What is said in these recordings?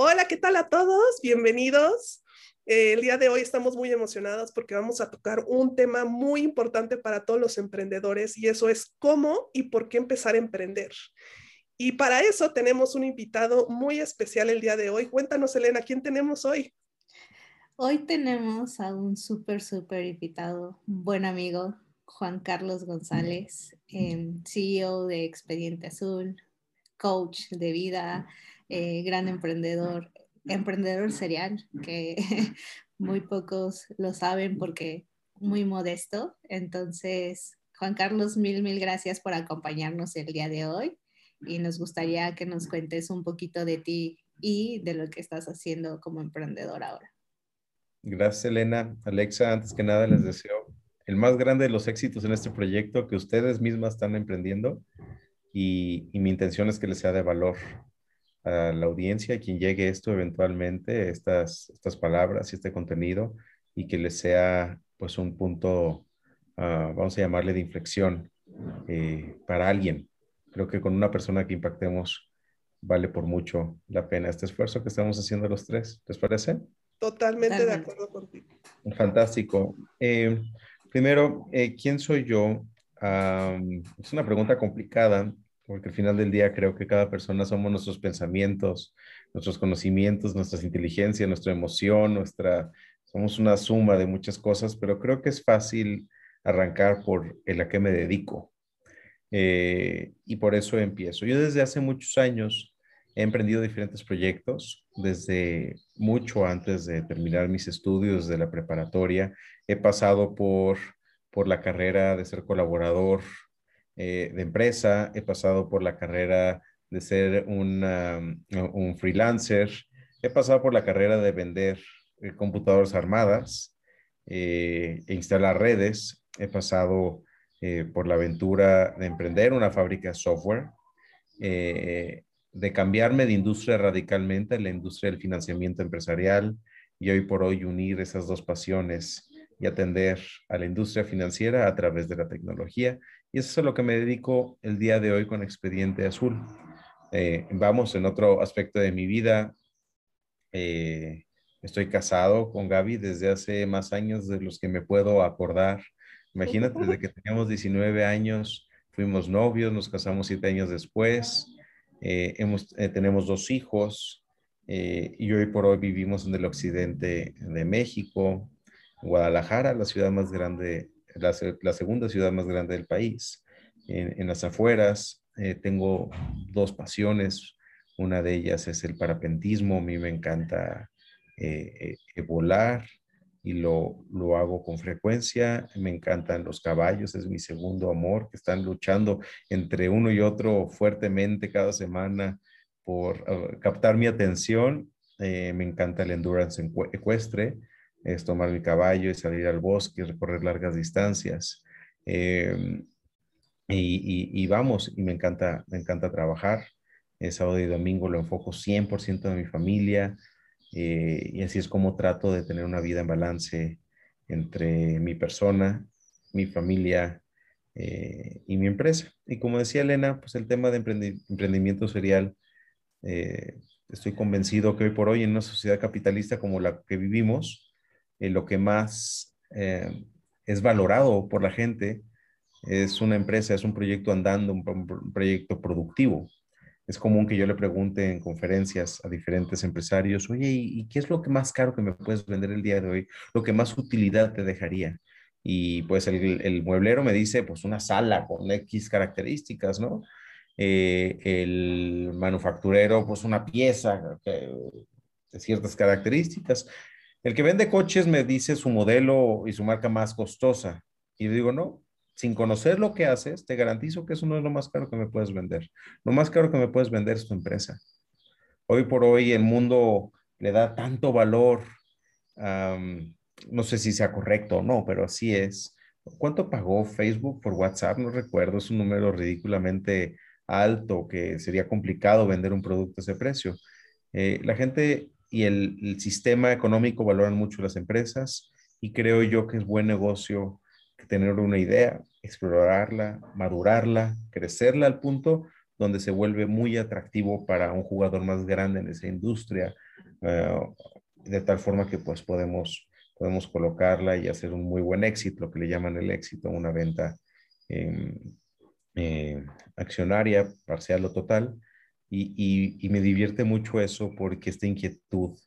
Hola, ¿qué tal a todos? Bienvenidos. Eh, el día de hoy estamos muy emocionados porque vamos a tocar un tema muy importante para todos los emprendedores y eso es cómo y por qué empezar a emprender. Y para eso tenemos un invitado muy especial el día de hoy. Cuéntanos, Elena, ¿quién tenemos hoy? Hoy tenemos a un súper, súper invitado, buen amigo, Juan Carlos González, em, CEO de Expediente Azul, coach de vida, eh, gran emprendedor, emprendedor serial, que muy pocos lo saben porque muy modesto. Entonces, Juan Carlos, mil, mil gracias por acompañarnos el día de hoy y nos gustaría que nos cuentes un poquito de ti y de lo que estás haciendo como emprendedor ahora. Gracias, Elena. Alexa, antes que nada les deseo el más grande de los éxitos en este proyecto que ustedes mismas están emprendiendo y, y mi intención es que les sea de valor a la audiencia, quien llegue esto eventualmente, estas, estas palabras y este contenido, y que les sea pues un punto, ah, vamos a llamarle de inflexión eh, para alguien. Creo que con una persona que impactemos vale por mucho la pena este esfuerzo que estamos haciendo los tres. ¿Les parece? Totalmente de acuerdo contigo. Fantástico. Eh, primero, eh, ¿quién soy yo? es una pregunta complicada porque al final del día creo que cada persona somos nuestros pensamientos, nuestros conocimientos, nuestras inteligencias, nuestra emoción, nuestra, somos una suma de muchas cosas, pero creo que es fácil arrancar por el a qué me dedico. Eh, y por eso empiezo. Yo desde hace muchos años he emprendido diferentes proyectos, desde mucho antes de terminar mis estudios de la preparatoria. He pasado por, por la carrera de ser colaborador eh, de empresa, he pasado por la carrera de ser un freelancer, he pasado por la carrera de vender eh, computadoras armadas eh, e instalar redes, he pasado por la aventura de emprender una fábrica de software, de cambiarme de industria radicalmente a la industria del financiamiento empresarial y hoy por hoy unir esas dos pasiones y atender a la industria financiera a través de la tecnología y eso es a lo que me dedico el día de hoy con Expediente Azul. Eh, vamos en otro aspecto de mi vida. Eh, estoy casado con Gaby desde hace más años de los que me puedo acordar. Imagínate, desde que teníamos 19 años, fuimos novios, nos casamos siete años después. Eh, hemos, tenemos dos hijos y hoy por hoy vivimos en el occidente de México, Guadalajara, la ciudad más grande la, segunda ciudad más grande del país. En, las afueras eh, tengo dos pasiones. Una de ellas es el parapentismo. A mí me encanta eh, eh, volar y lo, lo, hago con frecuencia. Me encantan los caballos, es mi segundo amor, que están luchando entre uno y otro fuertemente cada semana por uh, captar mi atención. me encanta el endurance ecuestre es tomar mi caballo y salir al bosque, recorrer largas distancias. Em, y, vamos, y me encanta, me encanta trabajar. El sábado y domingo lo enfoco 100% de mi familia eh, y así es como trato de tener una vida en balance entre mi persona, mi familia eh, y mi empresa. Y como decía Elena, pues el tema de emprendimiento serial, eh, estoy convencido que hoy por hoy en una sociedad capitalista como la que vivimos, eh, lo que más eh, es valorado por la gente es una empresa, es un proyecto andando, un, proyecto productivo. Es común que yo le pregunte en conferencias a diferentes empresarios, oye, ¿y, qué es lo que más caro que me puedes vender el día de hoy? Lo que más utilidad te dejaría. Y pues el, el mueblero me dice, pues una sala con X características, ¿no? Eh, el manufacturero, pues una pieza de ciertas características. El que vende coches me dice su modelo y su marca más costosa. Y yo digo, no, sin conocer lo que haces, te garantizo que eso no es lo más caro que me puedes vender. Lo más caro que me puedes vender es tu empresa. hoy por hoy el mundo le da tanto valor, no sé si sea correcto o no, pero así es. ¿Cuánto pagó Facebook por WhatsApp? No recuerdo, es un número ridículamente alto que sería complicado vender un producto a ese precio. Eh, la gente y el, sistema económico valoran mucho las empresas y creo yo que es buen negocio tener una idea, explorarla, madurarla, crecerla al punto donde se vuelve muy atractivo para un jugador más grande en esa industria, eh, de tal forma que pues podemos, podemos colocarla y hacer un muy buen éxito, lo que le llaman el éxito, una venta em, eh, accionaria, parcial o total, y, me divierte mucho eso porque esta inquietud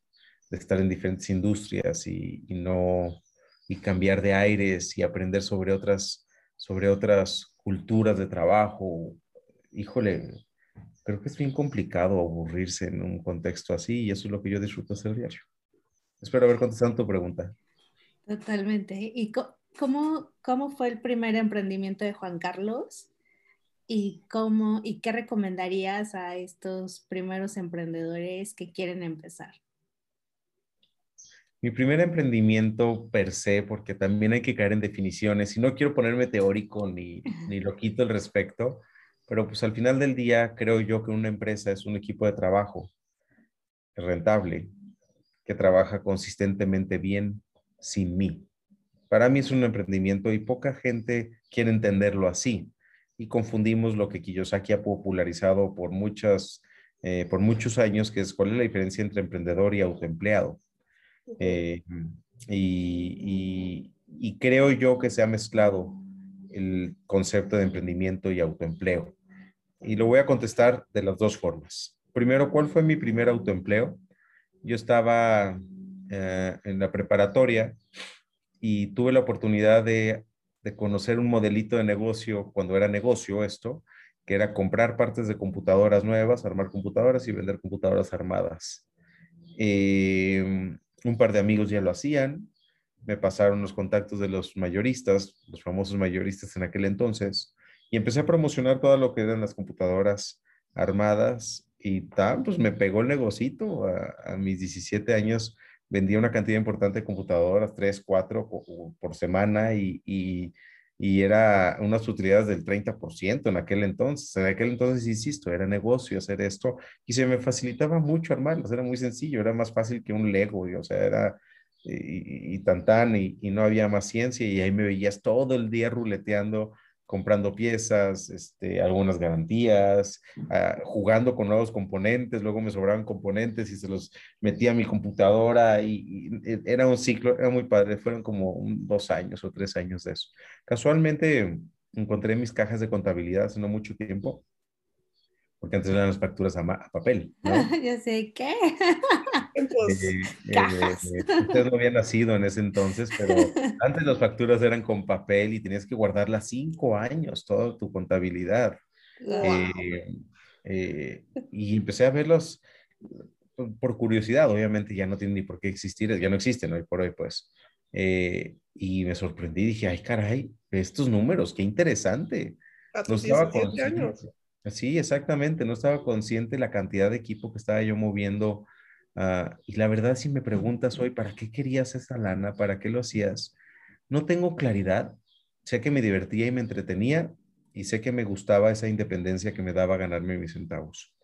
de estar en diferentes industrias y, no y cambiar de aires y aprender sobre otras sobre otras culturas de trabajo. Híjole, creo que es bien complicado aburrirse en un contexto así y eso es lo que yo disfruto hacer diario. Espero haber contestado tu pregunta. Totalmente. ¿Y cómo, cómo fue el primer emprendimiento de Juan Carlos? ¿Y cómo y qué recomendarías a estos primeros emprendedores que quieren empezar? Mi primer emprendimiento per se, porque también hay que caer en definiciones, y no quiero ponerme teórico ni, ni loquito al respecto, pero pues al final del día creo yo que una empresa es un equipo de trabajo rentable, que trabaja consistentemente bien sin mí. Para mí es un emprendimiento y poca gente quiere entenderlo así y confundimos lo que Kiyosaki ha popularizado por, muchas, eh, por muchos años, que es cuál es la diferencia entre emprendedor y autoempleado. Eh, y, y, creo yo que se ha mezclado el concepto de emprendimiento y autoempleo. Y lo voy a contestar de las dos formas. Primero, ¿cuál fue mi primer autoempleo? Yo estaba eh, en la preparatoria y tuve la oportunidad de de conocer un modelito de negocio cuando era negocio esto, que era comprar partes de computadoras nuevas, armar computadoras y vender computadoras armadas. Em, un par de amigos ya lo hacían, me pasaron los contactos de los mayoristas, los famosos mayoristas en aquel entonces, y empecé a promocionar todo lo que eran las computadoras armadas y tal, pues me pegó el negocito a, mis 17 años vendía una cantidad importante de computadoras, tres, cuatro por, semana y, y, y, era unas utilidades del 30% en aquel entonces. En aquel entonces, insisto, era negocio hacer esto y se me facilitaba mucho armarlas, era muy sencillo, era más fácil que un Lego, o sea, era y, y tan tan y, y no había más ciencia y ahí me veías todo el día ruleteando comprando piezas, este, algunas garantías, ah, jugando con nuevos componentes, luego me sobraban componentes y se los metía a mi computadora y, e, era un ciclo, era muy padre, fueron como dos años o tres años de eso. Casualmente encontré mis cajas de contabilidad hace no mucho tiempo porque antes eran las facturas a, papel. ¿no? Yo sé qué. Pues, eh, eh, usted no había nacido en ese entonces, pero antes las facturas eran con papel y tenías que guardarlas cinco años, toda tu contabilidad. Eh, y empecé a verlos por curiosidad, obviamente ya no tienen ni por qué existir, ya no existen hoy por hoy, pues. y me sorprendí, dije, ay, caray, estos números, qué interesante. A tus 17 años. Sí, exactamente. No estaba consciente la cantidad de equipo que estaba yo moviendo. Ah, y la verdad, si me preguntas hoy, ¿para qué querías esa lana? ¿Para qué lo hacías? No tengo claridad. Sé que me divertía y me entretenía y sé que me gustaba esa independencia que me daba ganarme mis centavos.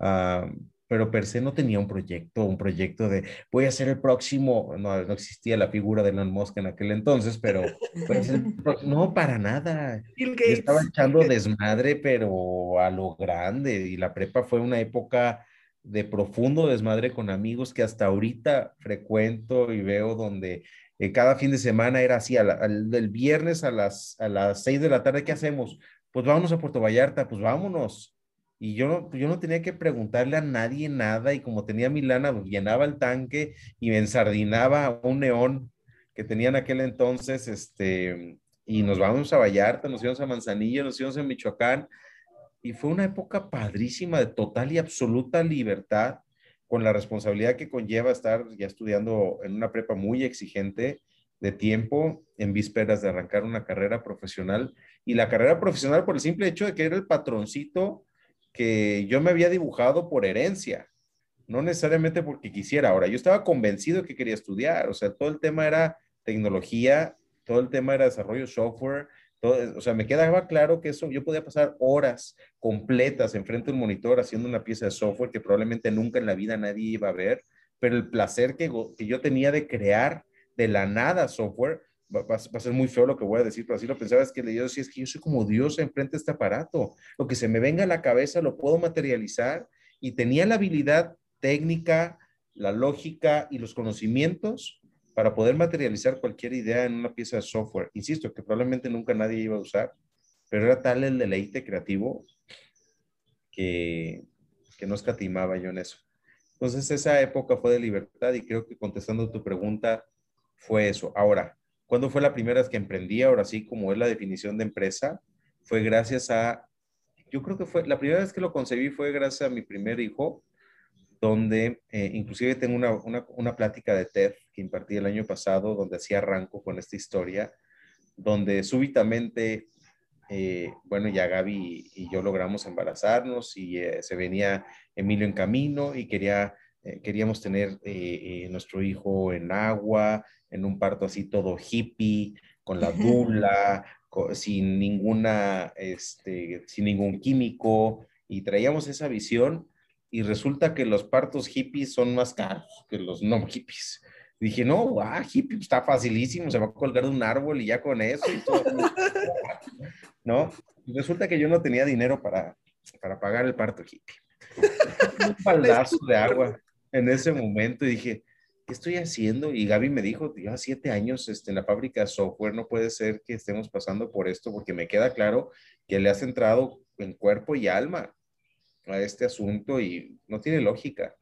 Ah, pero per se no tenía un proyecto, un proyecto de voy a ser el próximo, no, no existía la figura de Elon Musk en aquel entonces, pero no, para nada. estaba echando desmadre, pero a lo grande, y la prepa fue una época de profundo desmadre con amigos que hasta ahorita frecuento y veo donde eh, cada fin de semana era así, al, del viernes a las, a las seis de la tarde, ¿qué hacemos? Pues vámonos a Puerto Vallarta, pues vámonos y yo no, yo no tenía que preguntarle a nadie nada y como tenía mi lana, pues, llenaba el tanque y me ensardinaba un neón que tenía en aquel entonces, este, y nos vamos a Vallarta, nos íbamos a Manzanillo, nos íbamos a Michoacán, y fue una época padrísima de total y absoluta libertad, con la responsabilidad que conlleva estar ya estudiando en una prepa muy exigente de tiempo, en vísperas de arrancar una carrera profesional, y la carrera profesional por el simple hecho de que era el patroncito que yo me había dibujado por herencia. no necesariamente porque quisiera. Ahora, yo estaba convencido que quería estudiar, o sea, todo el tema era tecnología, todo el tema era desarrollo software, todo, o sea, me quedaba claro que eso, yo podía pasar horas completas enfrente de un monitor haciendo una pieza de software que probablemente nunca en la vida nadie iba a ver, pero el placer que, que yo tenía de crear de la nada software, va, a ser muy feo lo que voy a decir, pero así lo pensaba, es que yo decía, es que yo soy como Dios enfrente de este aparato, lo que se me venga a la cabeza lo puedo materializar y tenía la habilidad técnica, la lógica y los conocimientos para poder materializar cualquier idea en una pieza de software. Insisto, que probablemente nunca nadie iba a usar, pero era tal el deleite creativo que, que no escatimaba yo en eso. Entonces esa época fue de libertad y creo que contestando tu pregunta fue eso. Ahora, ¿cuándo fue la primera vez que emprendí? Ahora sí, como es la definición de empresa, fue gracias a, yo creo que fue, la primera vez que lo concebí fue gracias a mi primer hijo, donde eh, inclusive tengo una, una, plática de TED que impartí el año pasado, donde así arranco con esta historia, donde súbitamente, eh, bueno, ya Gaby y yo logramos embarazarnos y eh, se venía Emilio en camino y quería, queríamos tener nuestro hijo en agua, en un parto así todo hippie, con la dula, sin ninguna, este, sin ningún químico, y traíamos esa visión y resulta que los partos hippies son más caros que los no hippies. Dije, no, ah, hippie está facilísimo, se va a colgar de un árbol y ya con eso. Y todo. ¿No? Y resulta que yo no tenía dinero para, para pagar el parto hippie. Un baldazo de agua en ese momento y dije, ¿qué estoy haciendo? Y Gaby me dijo, lleva siete años este, en la fábrica software, no puede ser que estemos pasando por esto porque me queda claro que le has entrado en cuerpo y alma a este asunto y no tiene lógica.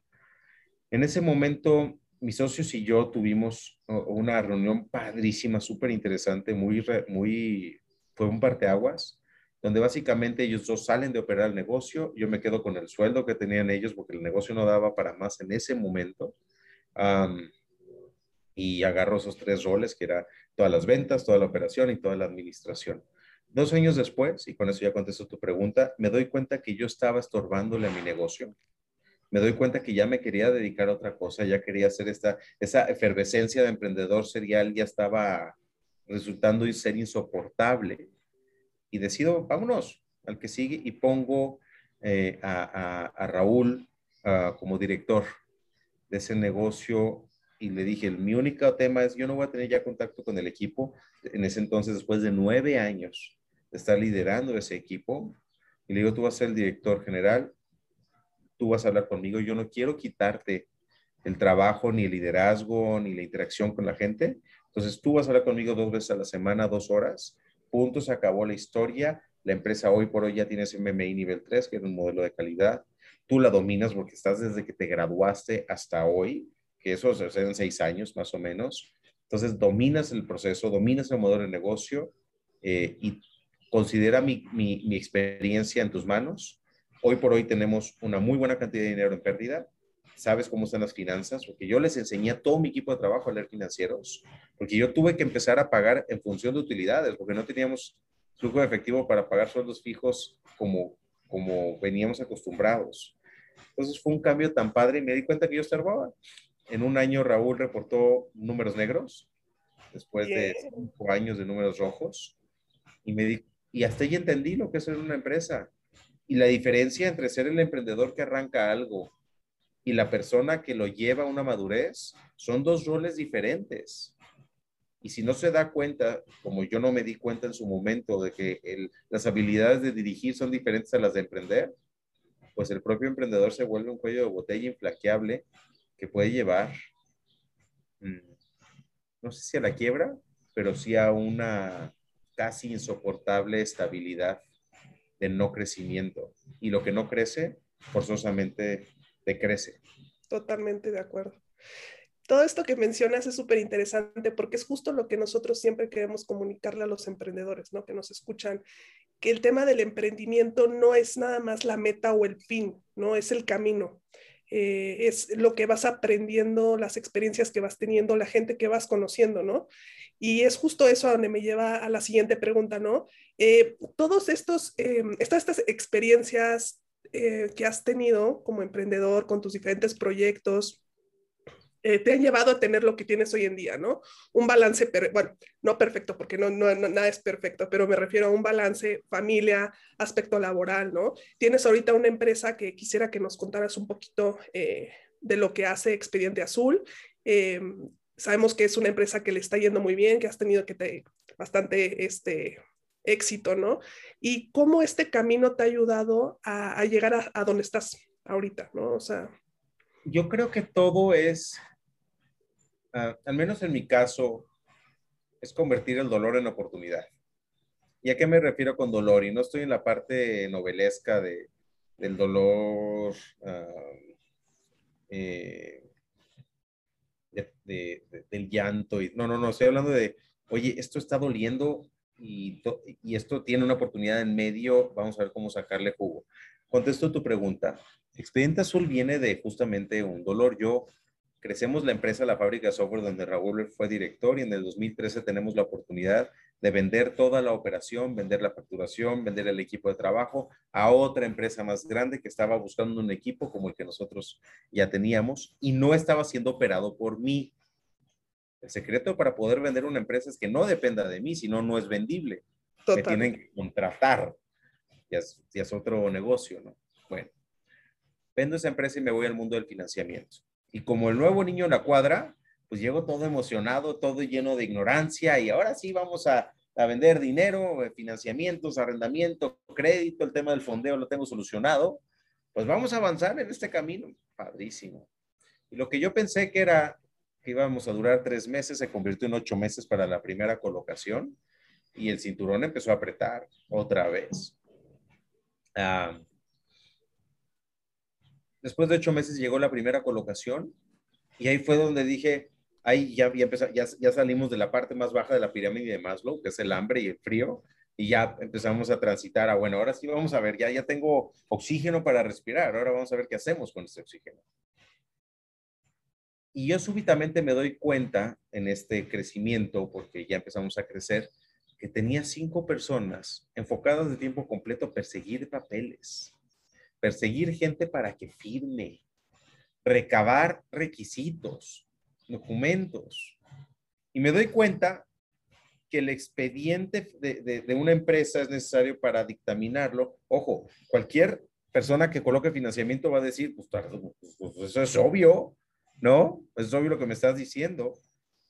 En ese momento, mis socios y yo tuvimos una reunión padrísima, súper interesante, muy, muy, fue un parteaguas, donde básicamente ellos dos salen de operar el negocio, yo me quedo con el sueldo que tenían ellos porque el negocio no daba para más en ese momento. Y agarro esos tres roles, que era todas las ventas, toda la operación y toda la administración. Dos años después, y con eso ya contesto tu pregunta, me doy cuenta que yo estaba estorbándole a mi negocio. Me doy cuenta que ya me quería dedicar a otra cosa, ya quería hacer esta, esa efervescencia de emprendedor serial, ya estaba resultando ser insoportable. Y decido, vámonos al que sigue y pongo eh, a, a, Raúl uh, como director de ese negocio y le dije, mi único tema es, yo no voy a tener ya contacto con el equipo. En ese entonces, después de nueve años, está liderando ese equipo. Y le digo, tú vas a ser el director general, tú vas a hablar conmigo, yo no quiero quitarte el trabajo, ni el liderazgo, ni la interacción con la gente. Entonces tú vas a hablar conmigo dos veces a la semana, dos horas. Punto, se acabó la historia. La empresa hoy por hoy ya tiene ese MMI nivel 3, que es un modelo de calidad. Tú la dominas porque estás desde que te graduaste hasta hoy, que eso en seis años más o menos. Entonces dominas el proceso, dominas el modelo de negocio eh, y considera mi, mi, mi, experiencia en tus manos. Hoy por hoy tenemos una muy buena cantidad de dinero en pérdida. Sabes cómo están las finanzas, porque yo les enseñé a todo mi equipo de trabajo a leer financieros, porque yo tuve que empezar a pagar en función de utilidades, porque no teníamos flujo de efectivo para pagar sueldos fijos como, como veníamos acostumbrados. Entonces fue un cambio tan padre y me di cuenta que yo estorbaba. En un año Raúl reportó números negros, después de cinco años de números rojos, y me di y hasta ahí entendí lo que es ser una empresa. Y la diferencia entre ser el emprendedor que arranca algo y la persona que lo lleva a una madurez son dos roles diferentes. Y si no se da cuenta, como yo no me di cuenta en su momento de que el, las habilidades de dirigir son diferentes a las de emprender, pues el propio emprendedor se vuelve un cuello de botella inflaqueable que puede llevar, mm, no sé si a la quiebra, pero sí a una casi insoportable estabilidad de no crecimiento. Y lo que no crece, forzosamente decrece. Totalmente de acuerdo. Todo esto que mencionas es súper interesante porque es justo lo que nosotros siempre queremos comunicarle a los emprendedores, ¿no? Que nos escuchan, que el tema del emprendimiento no es nada más la meta o el fin, ¿no? Es el camino. Eh, es lo que vas aprendiendo, las experiencias que vas teniendo, la gente que vas conociendo, ¿no? Y es justo eso a donde me lleva a la siguiente pregunta, ¿no? Eh, todos estos, estas, estas experiencias, eh, que has tenido como emprendedor con tus diferentes proyectos eh, te han llevado a tener lo que tienes hoy en día, ¿no? Un balance, bueno, no perfecto, porque no, nada es perfecto, pero me refiero a un balance familia, aspecto laboral, ¿no? Tienes ahorita una empresa que quisiera que nos contaras un poquito eh, de lo que hace Expediente Azul. Eh, sabemos que es una empresa que le está yendo muy bien, que has tenido que te, bastante este, éxito, ¿no? Y cómo este camino te ha ayudado a, llegar a, a donde estás ahorita, ¿no? O sea yo creo que todo es, ah, al menos en mi caso, es convertir el dolor en oportunidad. ¿Y a qué me refiero con dolor? Y no estoy en la parte novelesca de, del dolor, eh, del llanto. Y, no, no, no, estoy hablando de, oye, esto está doliendo y, y esto tiene una oportunidad en medio, vamos a ver cómo sacarle jugo. Contesto tu pregunta. Expediente Azul viene de justamente un dolor. Yo crecemos la empresa, la fábrica software donde Raúl fue director y en el 2013 tenemos la oportunidad de vender toda la operación, vender la facturación, vender el equipo de trabajo a otra empresa más grande que estaba buscando un equipo como el que nosotros ya teníamos y no estaba siendo operado por mí. El secreto para poder vender una empresa es que no dependa de mí, sino no es vendible. Me tienen que contratar. Ya es, ya es otro negocio, ¿no? Bueno, vendo esa empresa y me voy al mundo del financiamiento. Y como el nuevo niño en la cuadra, pues llego todo emocionado, todo lleno de ignorancia y ahora sí vamos a, vender dinero, eh, financiamientos, arrendamiento, crédito, el tema del fondeo lo tengo solucionado. Pues vamos a avanzar en este camino. Padrísimo. Y lo que yo pensé que era que íbamos a durar tres meses se convirtió en ocho meses para la primera colocación y el cinturón empezó a apretar otra vez. Ah, Después de ocho meses llegó la primera colocación y ahí fue donde dije, ahí ya, ya, ya, salimos de la parte más baja de la pirámide de Maslow, que es el hambre y el frío, y ya empezamos a transitar a, bueno, ahora sí vamos a ver, ya, ya tengo oxígeno para respirar, ahora vamos a ver qué hacemos con ese oxígeno. Y yo súbitamente me doy cuenta en este crecimiento, porque ya empezamos a crecer, que tenía cinco personas enfocadas de tiempo completo a perseguir papeles perseguir gente para que firme, recabar requisitos, documentos. Y me doy cuenta que el expediente de, una empresa es necesario para dictaminarlo. Ojo, cualquier persona que coloque financiamiento va a decir, pues, pues, eso es obvio, ¿no? Es obvio lo que me estás diciendo.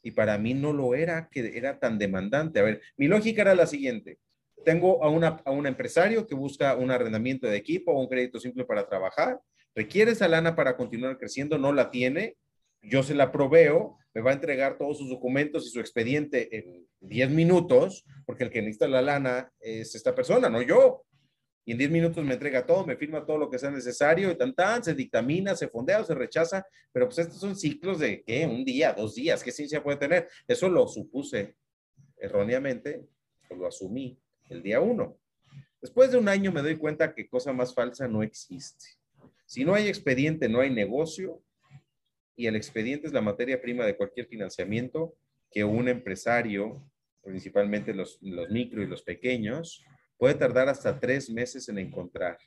Y para mí no lo era, que era tan demandante. A ver, mi lógica era la siguiente tengo a, una, a un empresario que busca un arrendamiento de equipo o un crédito simple para trabajar, requiere esa lana para continuar creciendo, no la tiene, yo se la proveo, me va a entregar todos sus documentos y su expediente en 10 minutos, porque el que necesita la lana es esta persona, no yo. Y en 10 minutos me entrega todo, me firma todo lo que sea necesario y tan tan, se dictamina, se fondea o se rechaza, pero pues estos son ciclos de, ¿qué? Un día, dos días, ¿qué ciencia puede tener? Eso lo supuse erróneamente, lo asumí el día uno. Después de un año me doy cuenta que cosa más falsa no existe. Si no hay expediente, no hay negocio y el expediente es la materia prima de cualquier financiamiento que un empresario, principalmente los, los micro y los pequeños, puede tardar hasta tres meses en encontrar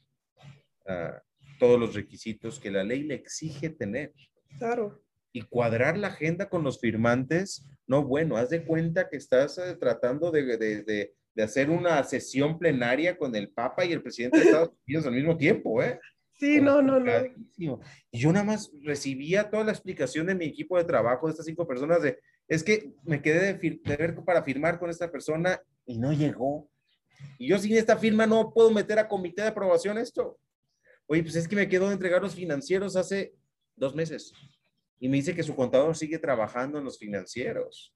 ah, todos los requisitos que la ley le exige tener. Claro. Y cuadrar la agenda con los firmantes, no, bueno, haz de cuenta que estás eh, tratando de, de, de hacer una sesión plenaria con el Papa y el presidente de Estados Unidos al mismo tiempo, ¿eh? Sí, no, no, no. Y yo nada más recibía toda la explicación de mi equipo de trabajo, de estas cinco personas, de, es que me quedé de, ver para firmar con esta persona y no llegó. Y yo sin esta firma no puedo meter a comité de aprobación esto. Oye, pues es que me quedó de entregar los financieros hace dos meses. Y me dice que su contador sigue trabajando en los financieros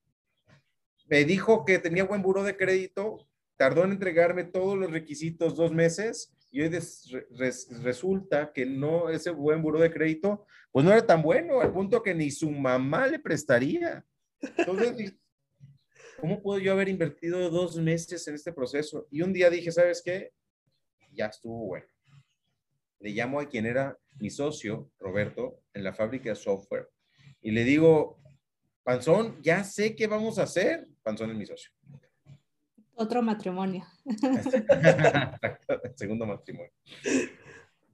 me dijo que tenía buen buro de crédito, tardó en entregarme todos los requisitos dos meses y hoy resulta que no, ese buen buro de crédito, pues no era tan bueno, al punto que ni su mamá le prestaría. Entonces, ¿cómo puedo yo haber invertido dos meses en este proceso? Y un día dije, ¿sabes qué? Ya estuvo bueno. Le llamo a quien era mi socio, Roberto, en la fábrica de software, y le digo, Panzón, ya sé qué vamos a hacer. Panzón es mi socio. Otro matrimonio. Segundo matrimonio.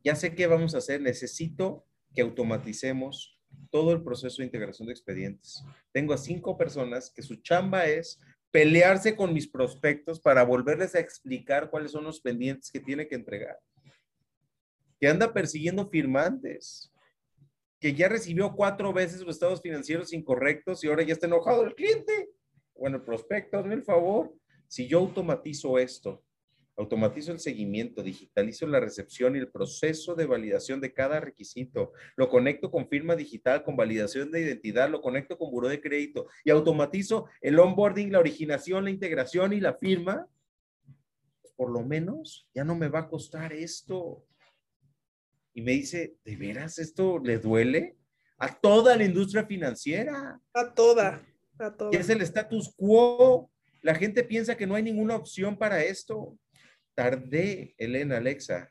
ya sé qué vamos a hacer, necesito que automaticemos todo el proceso de integración de expedientes. Tengo a cinco personas que su chamba es pelearse con mis prospectos para volverles a explicar cuáles son los pendientes que tiene que entregar. Que anda persiguiendo firmantes, que ya recibió cuatro veces los estados financieros incorrectos y ahora ya está enojado el cliente. Bueno, el prospecto, hazme el favor. Si yo automatizo esto Automatizo el seguimiento, digitalizo la recepción y el proceso de validación de cada requisito. Lo conecto con firma digital, con validación de identidad, lo conecto con buró de crédito y automatizo el onboarding, la originación, la integración y la firma. Pues por lo menos ya no me va a costar esto. Y me dice, ¿de veras esto le duele? A toda la industria financiera. A toda, a toda. Y es el status quo. La gente piensa que no hay ninguna opción para esto. Tardé, Elena, Alexa,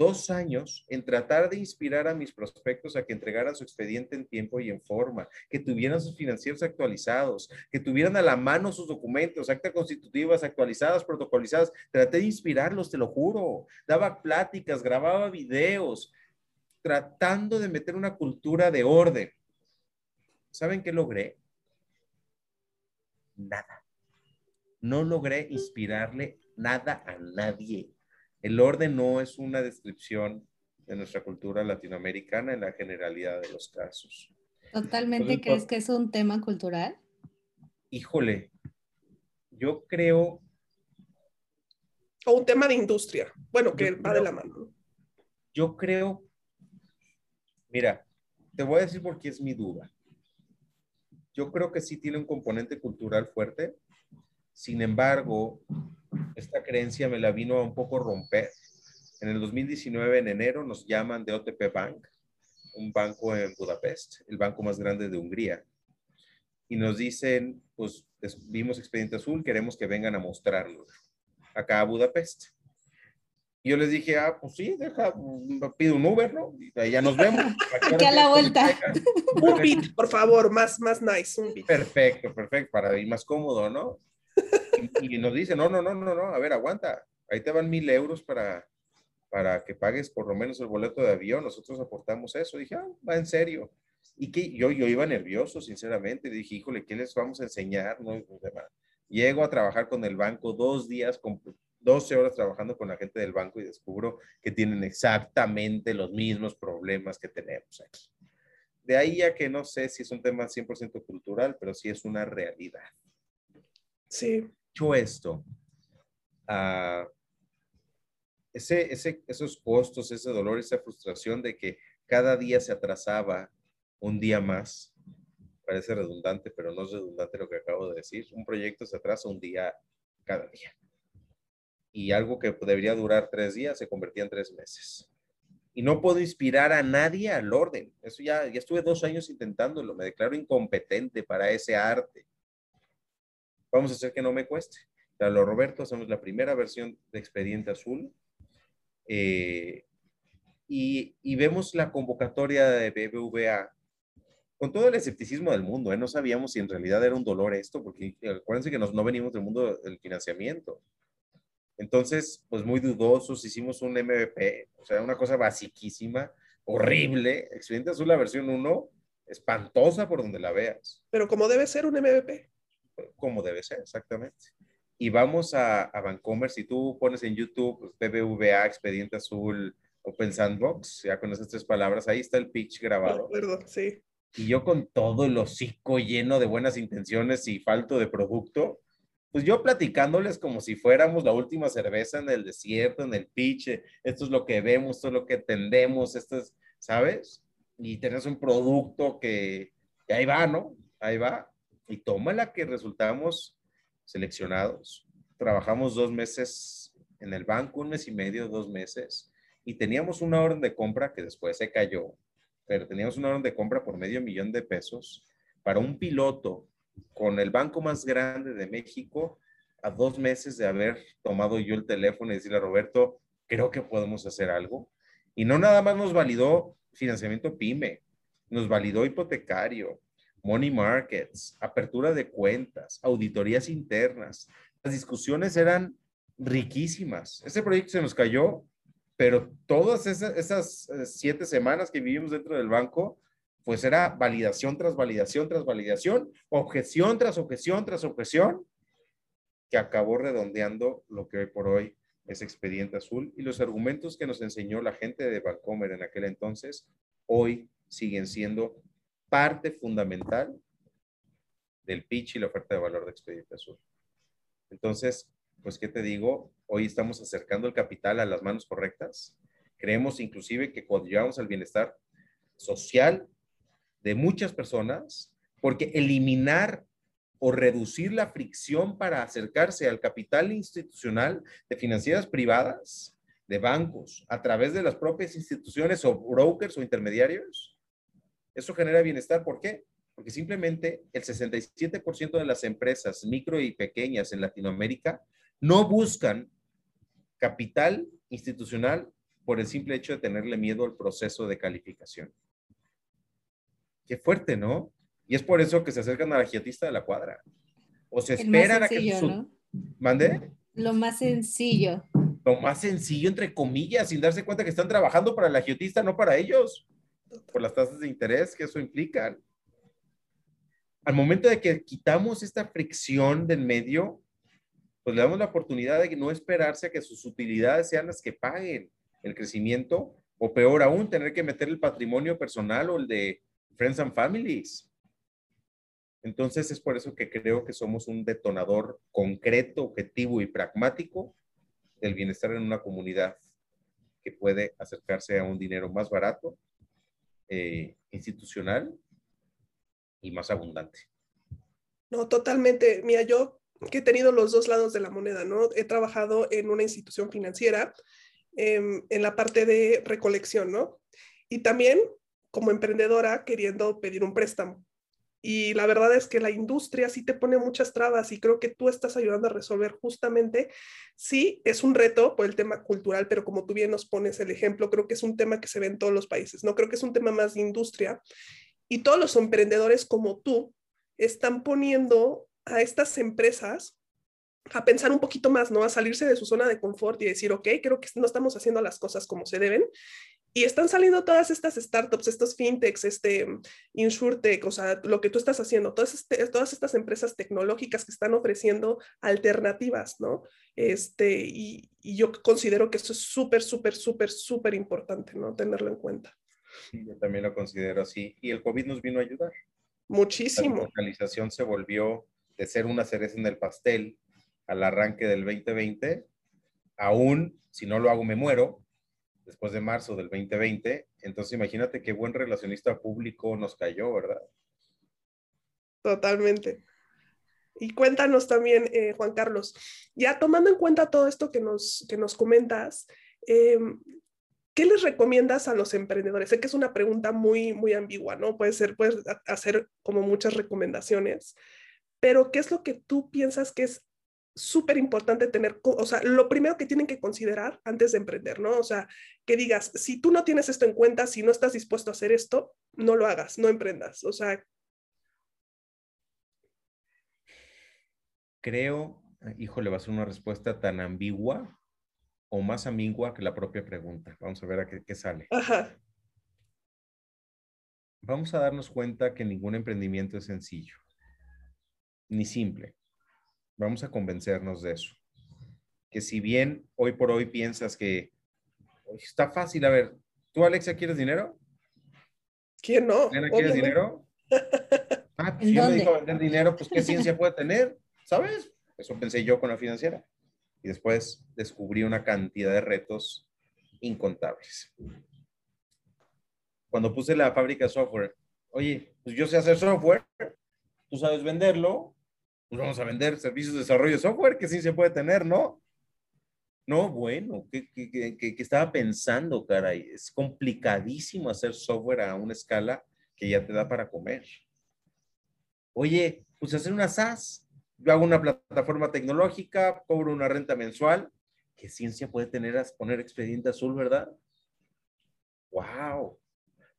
dos años en tratar de inspirar a mis prospectos a que entregaran su expediente en tiempo y en forma, que tuvieran sus financieros actualizados, que tuvieran a la mano sus documentos, actas constitutivas actualizadas, protocolizadas. Traté de inspirarlos, te lo juro. Daba pláticas, grababa videos, tratando de meter una cultura de orden. ¿Saben qué logré? Nada. No logré inspirarle nada a nadie. El orden no es una descripción de nuestra cultura latinoamericana en la generalidad de los casos. ¿Totalmente crees que es un tema cultural? Híjole, yo creo... O un tema de industria. Bueno, que va de la mano. Yo creo... Mira, te voy a decir por qué es mi duda. Yo creo que sí tiene un componente cultural fuerte. Sin embargo, esta creencia me la vino a un poco romper. En el 2019, en enero, nos llaman de OTP Bank, un banco en Budapest, el banco más grande de Hungría. Y nos dicen, pues vimos Expediente Azul, queremos que vengan a mostrarlo acá a Budapest. Y yo les dije, ah, pues sí, deja, pido un Uber, ¿no? Y ya nos vemos. Aquí a la vuelta. Un bit, por favor, más, más nice, un bit. Perfecto, perfecto, para ir más cómodo, ¿no? Y, nos dice, no, no, no, no, no, a ver, aguanta, ahí te van mil euros para, para que pagues por lo menos el boleto de avión, nosotros aportamos eso. Dije, ah, va en serio. Y que yo, yo iba nervioso, sinceramente. Dije, híjole, ¿qué les vamos a enseñar? No, Llego a trabajar con el banco dos días, con 12 horas trabajando con la gente del banco y descubro que tienen exactamente los mismos problemas que tenemos aquí. De ahí a que no sé si es un tema 100% cultural, pero sí es una realidad. Sí. Dicho esto, uh, ese, ese, esos costos, ese dolor, esa frustración de que cada día se atrasaba un día más, parece redundante, pero no es redundante lo que acabo de decir. Un proyecto se atrasa un día cada día. Y algo que debería durar tres días se convertía en tres meses. Y no puedo inspirar a nadie al orden. Eso ya, ya estuve dos años intentándolo. Me declaro incompetente para ese arte. Vamos a hacer que no me cueste. Carlos Roberto, hacemos la primera versión de Expediente Azul. Eh, y, vemos la convocatoria de BBVA con todo el escepticismo del mundo. ¿eh? No sabíamos si en realidad era un dolor esto, porque acuérdense que nos, no venimos del mundo del financiamiento. Entonces, pues muy dudosos, hicimos un MVP, o sea, una cosa basiquísima, horrible. Expediente Azul, la versión 1, espantosa por donde la veas. Pero como debe ser un MVP como debe ser, exactamente. Y vamos a, a Vancomer, si tú pones en YouTube BBVA, Expediente Azul, Open Sandbox, ya con esas tres palabras, ahí está el pitch grabado. acuerdo, sí. Y yo con todo el hocico lleno de buenas intenciones y falto de producto, pues yo platicándoles como si fuéramos la última cerveza en el desierto, en el pitch, esto es lo que vemos, esto es lo que tendemos, esto es, ¿sabes? Y tenés un producto que, que ahí va, ¿no? Ahí va y toma la que resultamos seleccionados. Trabajamos dos meses en el banco, un mes y medio, dos meses, y teníamos una orden de compra que después se cayó, pero teníamos una orden de compra por medio millón de pesos para un piloto con el banco más grande de México a dos meses de haber tomado yo el teléfono y decirle a Roberto, creo que podemos hacer algo. Y no nada más nos validó financiamiento PYME, nos validó hipotecario, money markets, apertura de cuentas, auditorías internas. Las discusiones eran riquísimas. Ese proyecto se nos cayó pero todas esas, eh, siete semanas que vivimos dentro del banco, pues era validación tras validación tras validación, objeción tras objeción tras objeción, que acabó redondeando lo que hoy por hoy es expediente azul y los argumentos que nos enseñó la gente de Bancomer en aquel entonces, hoy siguen siendo parte fundamental del pitch y la oferta de valor de expediente azul. Entonces, pues, ¿qué te digo? Hoy estamos acercando el capital a las manos correctas. Creemos inclusive que cuando llegamos al bienestar social de muchas personas, porque eliminar o reducir la fricción para acercarse al capital institucional de financieras privadas, de bancos, a través de las propias instituciones o brokers o intermediarios, eso genera bienestar. ¿Por qué? Porque simplemente el 67% de las empresas micro y pequeñas en Latinoamérica no buscan capital institucional por el simple hecho de tenerle miedo al proceso de calificación. Qué fuerte, ¿no? Y es por eso que se acercan a la giatista de la cuadra. O se esperan a que su... ¿Mande? Lo más sencillo. Lo más sencillo, entre comillas, sin darse cuenta que están trabajando para la giotista, no para ellos, por las tasas de interés que eso implica. Al momento de que quitamos esta fricción del medio, pues le damos la oportunidad de no esperarse a que sus utilidades sean las que paguen el crecimiento, o peor aún, tener que meter el patrimonio personal o el de Friends and Families. Entonces es por eso que creo que somos un detonador concreto, objetivo y pragmático del bienestar en una comunidad que puede acercarse a un dinero más barato, eh, institucional y más abundante. No, totalmente. Mira, yo que he tenido los dos lados de la moneda, ¿no? He trabajado en una institución financiera em, en la parte de recolección, ¿no? Y también como emprendedora queriendo pedir un préstamo. Y la verdad es que la industria sí te pone muchas trabas y creo que tú estás ayudando a resolver justamente, sí, es un reto por el tema cultural, pero como tú bien nos pones el ejemplo, creo que es un tema que se ve en todos los países, ¿no? Creo que es un tema más de industria y todos los emprendedores como tú están poniendo a estas empresas a pensar un poquito más, ¿no? A salirse de su zona de confort y decir, ok, creo que no estamos haciendo las cosas como se deben y están saliendo todas estas startups, estos fintechs, este insurtech, o sea, lo que tú estás haciendo, todas, este, todas estas empresas tecnológicas que están ofreciendo alternativas, ¿no? Este, y, y yo considero que eso es súper, súper, súper, súper importante, ¿no? Tenerlo en cuenta. Sí, yo también lo considero así. Y el COVID nos vino a ayudar. Muchísimo. La localización se volvió de ser una cereza en el pastel al arranque del 2020. Aún, si no lo hago, me muero después de marzo del 2020. Entonces imagínate qué buen relacionista público nos cayó, ¿verdad? Totalmente. Y cuéntanos también, eh, Juan Carlos, ya tomando en cuenta todo esto que nos, que nos comentas, em, ¿qué les recomiendas a los emprendedores? Sé que es una pregunta muy, muy ambigua, ¿no? Puede ser, puedes hacer como muchas recomendaciones, pero ¿qué es lo que tú piensas que es súper importante tener, o sea, lo primero que tienen que considerar antes de emprender, ¿no? O sea, que digas, si tú no tienes esto en cuenta, si no estás dispuesto a hacer esto, no lo hagas, no emprendas. O sea... Creo, híjole, va a ser una respuesta tan ambigua o más ambigua que la propia pregunta. Vamos a ver a qué, qué sale. Ajá. Vamos a darnos cuenta que ningún emprendimiento es sencillo, ni simple Vamos a convencernos de eso. Que si bien hoy por hoy piensas que está fácil, a ver, ¿tú Alexia quieres dinero? ¿Quién no? ¿Quieres dinero? Ah, pues yo me dijo vender dinero, pues ¿qué ciencia puede tener? ¿Sabes? Eso pensé yo con la financiera. Y después descubrí una cantidad de retos incontables. Cuando puse la fábrica de software, oye, pues yo sé hacer software, tú sabes venderlo, pues vamos a vender servicios de desarrollo de software, que sí se puede tener, ¿no? No, bueno, que, estaba pensando, caray, es complicadísimo hacer software a una escala que ya te da para comer. Oye, pues hacer una SaaS. Yo hago una plataforma tecnológica, cobro una renta mensual. ¿Qué ciencia puede tener a poner expediente azul, verdad? ¡Wow!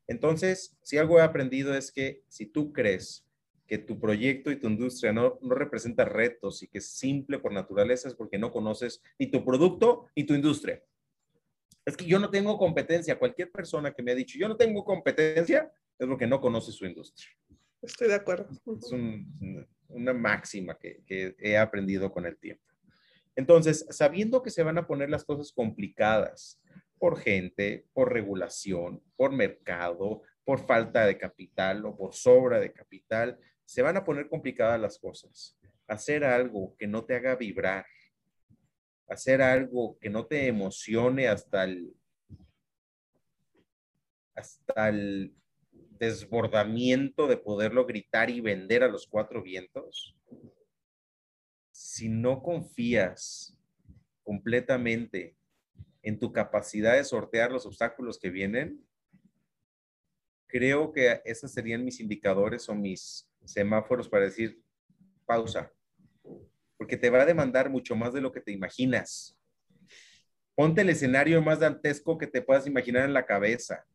Entonces, si algo he aprendido es que si tú crees que tu proyecto y tu industria no, no representa retos y que es simple por naturaleza es porque no conoces ni tu producto ni tu industria. Es que yo no tengo competencia. Cualquier persona que me ha dicho, yo no tengo competencia, es porque no conoce su industria. Estoy de acuerdo. Es una máxima que, que he aprendido con el tiempo. Entonces, sabiendo que se van a poner las cosas complicadas por gente, por regulación, por mercado, por falta de capital o por sobra de capital, se van a poner complicadas las cosas. Hacer algo que no te haga vibrar, hacer algo que no te emocione hasta el, hasta el desbordamiento de poderlo gritar y vender a los cuatro vientos, si no confías completamente en tu capacidad de sortear los obstáculos que vienen, creo que esos serían mis indicadores o mis semáforos para decir pausa, porque te va a demandar mucho más de lo que te imaginas. Ponte el escenario más dantesco que te puedas imaginar en la cabeza.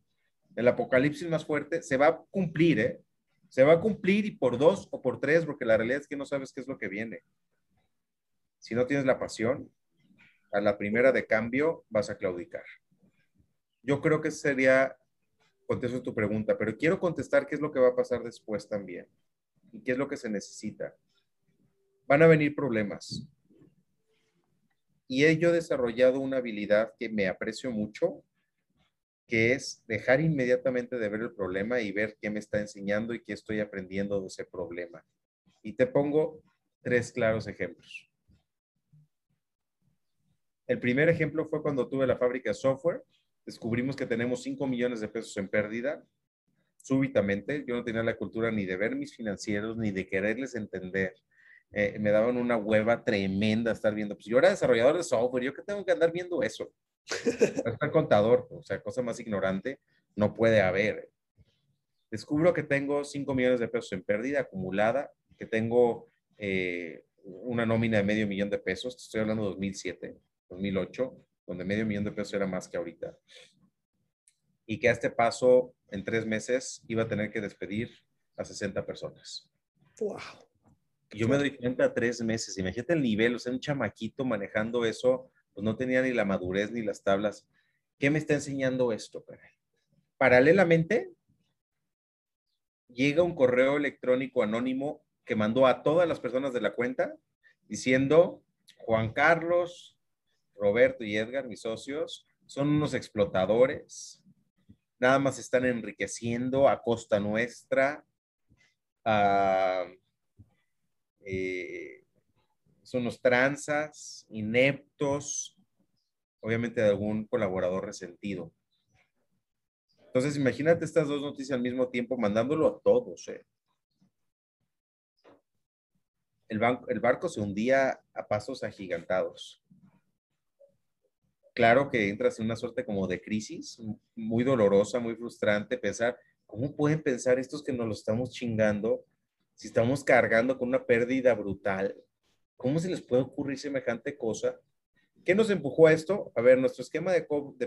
El apocalipsis más fuerte se va a cumplir, ¿eh? Se va a cumplir y por dos o por tres, porque la realidad es que no sabes qué es lo que viene. Si no tienes la pasión, a la primera de cambio vas a claudicar. Yo creo que sería, contesto tu pregunta, pero quiero contestar qué es lo que va a pasar después también y qué es lo que se necesita. Van a venir problemas. Y he yo desarrollado una habilidad que me aprecio mucho, que es dejar inmediatamente de ver el problema y ver qué me está enseñando y qué estoy aprendiendo de ese problema. Y te pongo tres claros ejemplos. El primer ejemplo fue cuando tuve la fábrica de software. Descubrimos que tenemos 5 millones de pesos en pérdida súbitamente. Yo no tenía la cultura ni de ver mis financieros, ni de quererles entender. Eh, me daban una hueva tremenda estar viendo. Pues yo era desarrollador de software, yo que tengo que andar viendo eso. Estar contador, o sea, cosa más ignorante, no puede haber. Descubro que tengo 5 millones de pesos en pérdida acumulada, que tengo eh, una nómina de medio millón de pesos, estoy hablando de 2007 2008, donde medio millón de pesos era más que ahorita. Y que a este paso, en tres meses, iba a tener que despedir a 60 personas. ¡Wow! Yo me doy cuenta tres meses. Imagínate el nivel, o sea, un chamaquito manejando eso, pues no tenía ni la madurez ni las tablas. ¿Qué me está enseñando esto? Paralelamente, llega un correo electrónico anónimo que mandó a todas las personas de la cuenta diciendo, Juan Carlos, Roberto y Edgar, mis socios, son unos explotadores, nada más están enriqueciendo a costa nuestra. Eh, son unos tranzas, ineptos, obviamente de algún colaborador resentido. Entonces, imagínate estas dos noticias al mismo tiempo, mandándolo a todos. Eh. El, el barco se hundía a pasos agigantados claro que entras en una suerte como de crisis, muy dolorosa, muy frustrante, pensar, ¿cómo pueden pensar estos que nos lo estamos chingando si estamos cargando con una pérdida brutal? ¿Cómo se les puede ocurrir semejante cosa? ¿Qué nos empujó a esto? A ver, nuestro esquema de,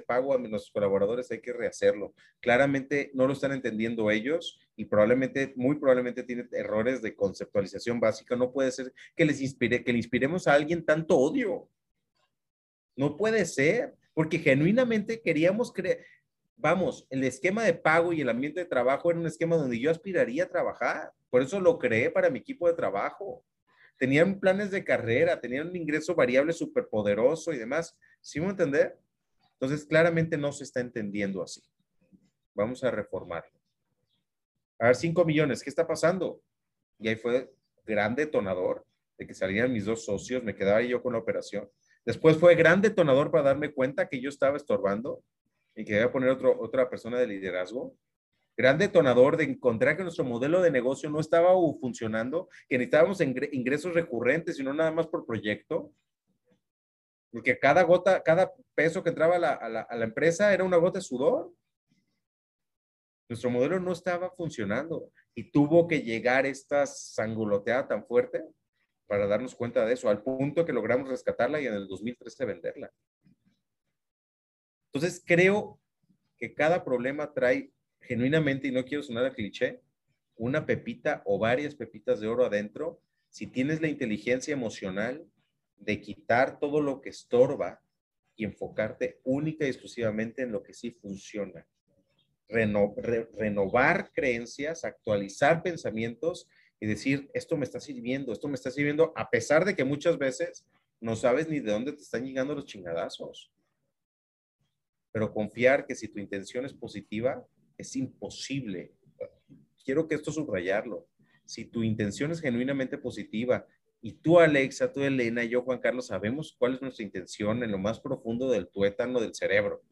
pago a nuestros colaboradores hay que rehacerlo. Claramente no lo están entendiendo ellos y probablemente, muy probablemente tiene errores de conceptualización básica. No puede ser que les inspire, que le inspiremos a alguien tanto odio. No puede ser, porque genuinamente queríamos creer, vamos, el esquema de pago y el ambiente de trabajo era un esquema donde yo aspiraría a trabajar. Por eso lo creé para mi equipo de trabajo. Tenían planes de carrera, tenían un ingreso variable súper poderoso y demás. ¿Sí me entender? Entonces, claramente no se está entendiendo así. Vamos a reformarlo. A ver, 5 millones, ¿qué está pasando? Y ahí fue gran detonador de que salieran mis dos socios, me quedaba yo con la operación. Después fue gran detonador para darme cuenta que yo estaba estorbando y que a poner otro, otra persona de liderazgo. Gran detonador de encontrar que nuestro modelo de negocio no estaba funcionando, que necesitábamos ingresos recurrentes y no nada más por proyecto. Porque cada gota, cada peso que entraba a la, a la empresa era una gota de sudor. Nuestro modelo no estaba funcionando y tuvo que llegar esta sanguloteada tan fuerte para darnos cuenta de eso, al punto que logramos rescatarla y en el 2013 venderla. Entonces, creo que cada problema trae genuinamente, y no quiero sonar a cliché, una pepita o varias pepitas de oro adentro. Si tienes la inteligencia emocional de quitar todo lo que estorba y enfocarte única y exclusivamente en lo que sí funciona. renovar creencias, actualizar pensamientos y decir, esto me está sirviendo, esto me está sirviendo, a pesar de que muchas veces no sabes ni de dónde te están llegando los chingadazos. Pero confiar que si tu intención es positiva, es imposible. Quiero que esto subrayarlo. Si tu intención es genuinamente positiva y tú, Alexa, tú, Elena, y yo, Juan Carlos, sabemos cuál es nuestra intención en lo más profundo del tuétano del cerebro,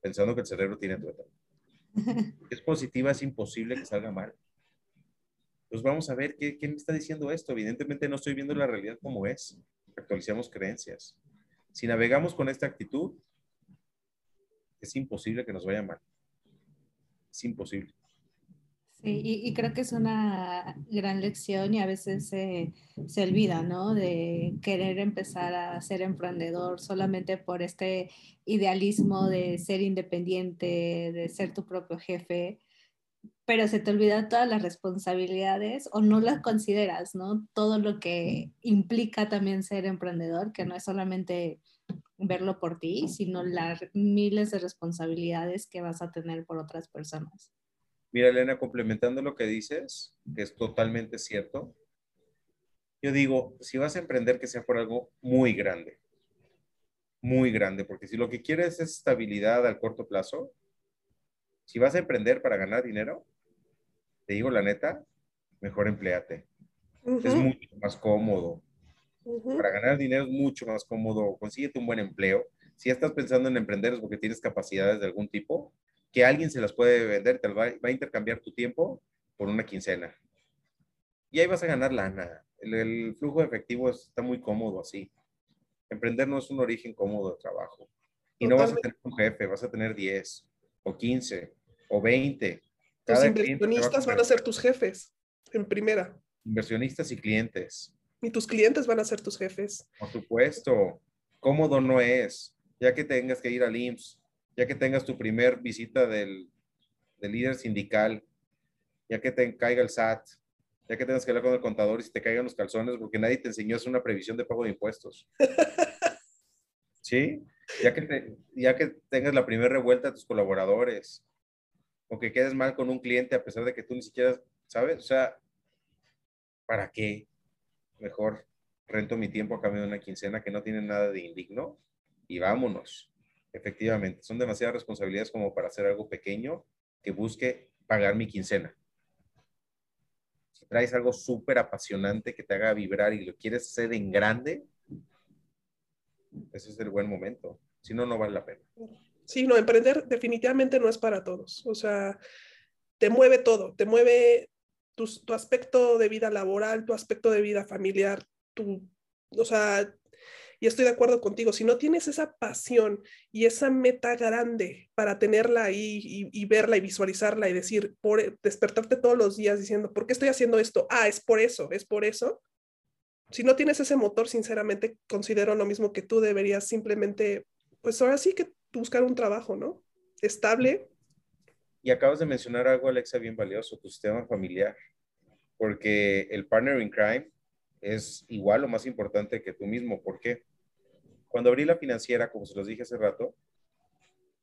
pensando que el cerebro tiene tuétano. es positiva, es imposible que salga mal. Pues vamos a ver qué, qué está diciendo esto. Evidentemente no estoy viendo la realidad como es. Actualizamos creencias. Si navegamos con esta actitud, es imposible que nos vaya mal. Es imposible. Sí, y, creo que es una gran lección y a veces se, olvida, ¿no? De querer empezar a ser emprendedor solamente por este idealismo de ser independiente, de ser tu propio jefe, pero se te olvida todas las responsabilidades o no las consideras, ¿no? Todo lo que implica también ser emprendedor, que no es solamente verlo por ti, sino las miles de responsabilidades que vas a tener por otras personas. Mira, Elena, complementando lo que dices, que es totalmente cierto, yo digo, si vas a emprender, que sea por algo muy grande, muy grande, porque si lo que quieres es estabilidad al corto plazo, si vas a emprender para ganar dinero, te digo la neta, mejor empleate. Es mucho más cómodo. Para ganar dinero es mucho más cómodo. Consíguete un buen empleo. Si estás pensando en emprender es porque tienes capacidades de algún tipo, que alguien se las puede vender, te va, va, a intercambiar tu tiempo por una quincena. Y ahí vas a ganar lana. El, flujo de efectivo está muy cómodo así. Emprender no es un origen cómodo de trabajo. Y no vas a tener un jefe, vas a tener 10 o 15 o 20. Los inversionistas van a ser tus jefes, en primera. Inversionistas y clientes. Y tus clientes van a ser tus jefes. Por supuesto. Cómodo no es. Ya que tengas que ir al IMSS, ya que tengas tu primer visita del, líder sindical, ya que te caiga el SAT, ya que tengas que hablar con el contador y si te caigan los calzones porque nadie te enseñó a hacer una previsión de pago de impuestos. ¿Sí? Ya que, ya que tengas la primera revuelta a tus colaboradores o que quedes mal con un cliente a pesar de que tú ni siquiera sabes, o sea, ¿para qué? Mejor rento mi tiempo a cambio de una quincena que no tiene nada de indigno y vámonos. Efectivamente, son demasiadas responsabilidades como para hacer algo pequeño que busque pagar mi quincena. Si traes algo súper apasionante que te haga vibrar y lo quieres hacer en grande, ese es el buen momento. Si no, no vale la pena. Sí, no, emprender definitivamente no es para todos. O sea, te mueve todo, te mueve tu, aspecto de vida laboral, tu aspecto de vida familiar, tu, o sea, y estoy de acuerdo contigo, si no tienes esa pasión y esa meta grande para tenerla ahí y, verla y visualizarla y decir, por, despertarte todos los días diciendo, ¿por qué estoy haciendo esto? Ah, es por eso, es por eso. Si no tienes ese motor, sinceramente, considero lo mismo que tú deberías simplemente, pues ahora sí que buscar un trabajo, ¿no? Estable. Y acabas de mencionar algo, Alexa, bien valioso, tu sistema familiar, porque el partner in crime es igual o más importante que tú mismo. ¿Por qué? Cuando abrí la financiera, como se los dije hace rato,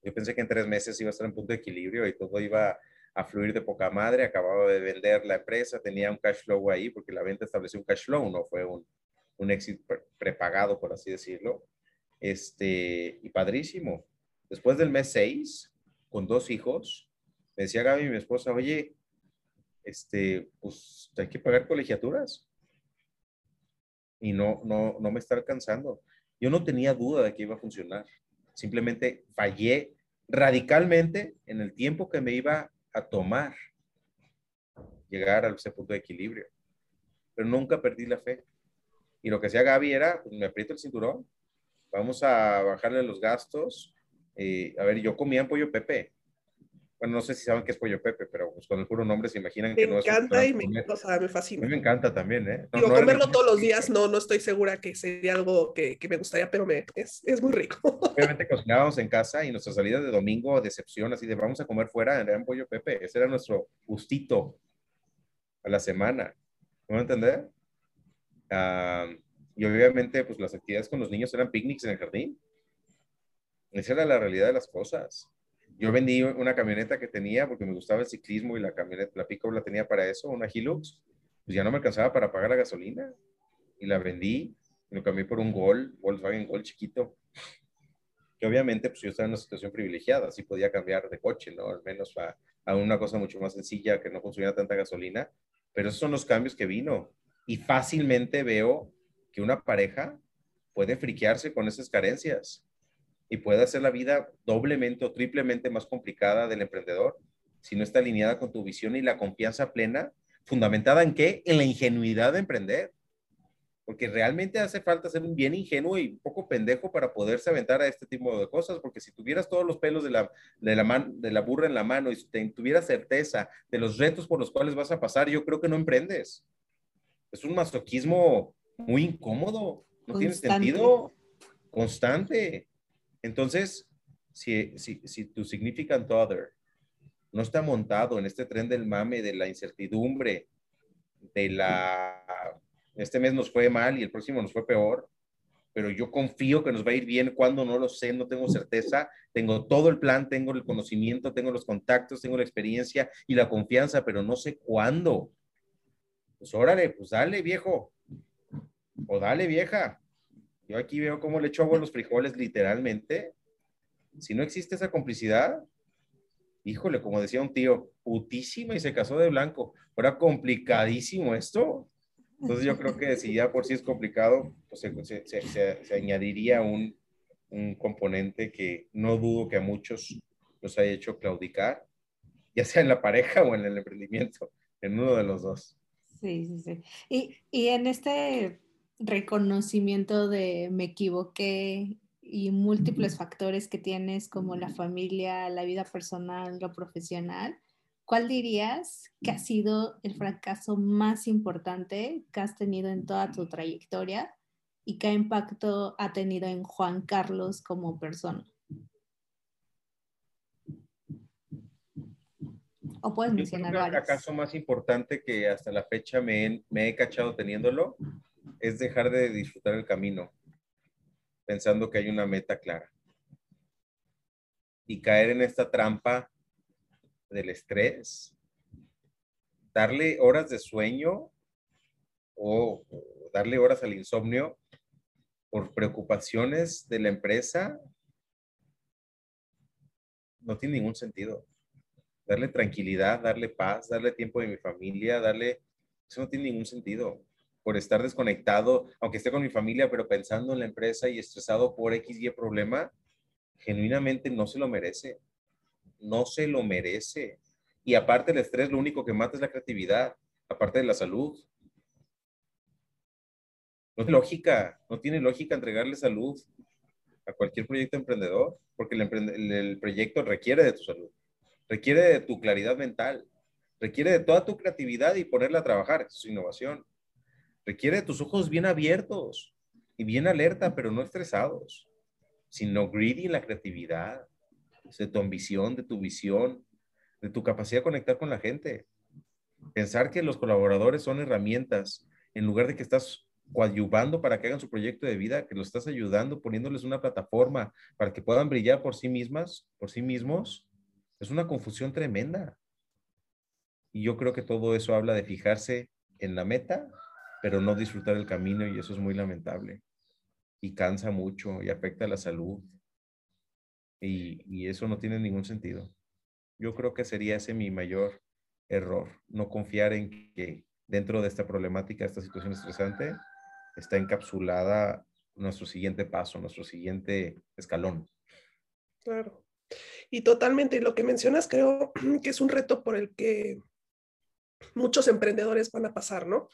yo pensé que en tres meses iba a estar en punto de equilibrio y todo iba a fluir de poca madre. Acababa de vender la empresa, tenía un cash flow ahí, porque la venta estableció un cash flow, no fue un, un éxito prepagado, por así decirlo. Este, y padrísimo. Después del mes seis, con dos hijos, me decía Gaby, mi esposa, oye, este, pues hay que pagar colegiaturas y no, no, no me está alcanzando. Yo no tenía duda de que iba a funcionar. Simplemente fallé radicalmente en el tiempo que me iba a tomar llegar a ese punto de equilibrio. Pero nunca perdí la fe. Y lo que hacía Gaby era, pues me aprieto el cinturón, vamos a bajarle los gastos. Eh, a ver, yo comía pollo Pepe, bueno, no sé si saben qué es Pollo Pepe, pero pues con el puro nombre se imaginan que no es. Me encanta y me, o sea, me fascina. A mí me encanta también, ¿eh? No, comerlo todos los días, no, no estoy segura que sería algo que, que me gustaría, pero me, es, es, muy rico. Obviamente cocinábamos en casa y nuestra salida de domingo, decepción, así de vamos a comer fuera, en Pollo Pepe. Ese era nuestro gustito a la semana. ¿Me entender? y obviamente, pues las actividades con los niños eran picnics en el jardín. Esa era la realidad de las cosas. Yo vendí una camioneta que tenía porque me gustaba el ciclismo y la camioneta, la pick la tenía para eso, una Hilux. Pues ya no me alcanzaba para pagar la gasolina. Y la vendí y lo cambié por un Gol, Volkswagen Gol chiquito. Que obviamente pues yo estaba en una situación privilegiada, así podía cambiar de coche, ¿no? Al menos a, a una cosa mucho más sencilla que no consumía tanta gasolina. Pero esos son los cambios que vino. Y fácilmente veo que una pareja puede friquearse con esas carencias y puede hacer la vida doblemente o triplemente más complicada del emprendedor si no está alineada con tu visión y la confianza plena, fundamentada en qué? En la ingenuidad de emprender. Porque realmente hace falta ser un bien ingenuo y un poco pendejo para poderse aventar a este tipo de cosas, porque si tuvieras todos los pelos de la, de la, de la burra en la mano y tuvieras certeza de los retos por los cuales vas a pasar, yo creo que no emprendes. Es un masoquismo muy incómodo, no tiene sentido constante. Entonces, si, si, si tu significant other no está montado en este tren del mame, de la incertidumbre, de la, este mes nos fue mal y el próximo nos fue peor, pero yo confío que nos va a ir bien cuando no lo sé, no tengo certeza, tengo todo el plan, tengo el conocimiento, tengo los contactos, tengo la experiencia y la confianza, pero no sé cuándo. Pues órale, pues dale, viejo, o dale, vieja. Yo aquí veo cómo le echo agua a los frijoles literalmente. Si no existe esa complicidad, híjole, como decía un tío, putísima y se casó de blanco. Era complicadísimo esto. Entonces yo creo que si ya por sí es complicado, pues se, añadiría un, un, componente que no dudo que a muchos los haya hecho claudicar, ya sea en la pareja o en el emprendimiento, en uno de los dos. Sí, sí, sí. Y, y en este reconocimiento de me equivoqué y múltiples factores que tienes como la familia, la vida personal, lo profesional, ¿cuál dirías que ha sido el fracaso más importante que has tenido en toda tu trayectoria y qué impacto ha tenido en Juan Carlos como persona? O puedes mencionar El fracaso más importante que hasta la fecha me, me he cachado teniéndolo es dejar de disfrutar el camino, pensando que hay una meta clara. Y caer en esta trampa del estrés, darle horas de sueño o darle horas al insomnio por preocupaciones de la empresa, no tiene ningún sentido. Darle tranquilidad, darle paz, darle tiempo de mi familia, darle, eso no tiene ningún sentido por estar desconectado, aunque esté con mi familia, pero pensando en la empresa y estresado por X y problema, genuinamente no se lo merece. No se lo merece. Y aparte el estrés, lo único que mata es la creatividad, aparte de la salud. No tiene lógica, no tiene lógica entregarle salud a cualquier proyecto emprendedor, porque el, el proyecto requiere de tu salud, requiere de tu claridad mental, requiere de toda tu creatividad y ponerla a trabajar, es innovación. Requiere de tus ojos bien abiertos y bien alerta, pero no estresados, sino greedy en la creatividad, de tu ambición, de tu visión, de tu capacidad de conectar con la gente. Pensar que los colaboradores son herramientas en lugar de que estás coadyuvando para que hagan su proyecto de vida, que los estás ayudando, poniéndoles una plataforma para que puedan brillar por sí mismas, por sí mismos, es una confusión tremenda. Y yo creo que todo eso habla de fijarse en la meta pero no disfrutar el camino y eso es muy lamentable. Y cansa mucho y afecta a la salud. Y, y eso no tiene ningún sentido. Yo creo que sería ese mi mayor error, no confiar en que dentro de esta problemática, esta situación estresante, está encapsulada nuestro siguiente paso, nuestro siguiente escalón. Claro. Y totalmente, lo que mencionas creo que es un reto por el que muchos emprendedores van a pasar, ¿no?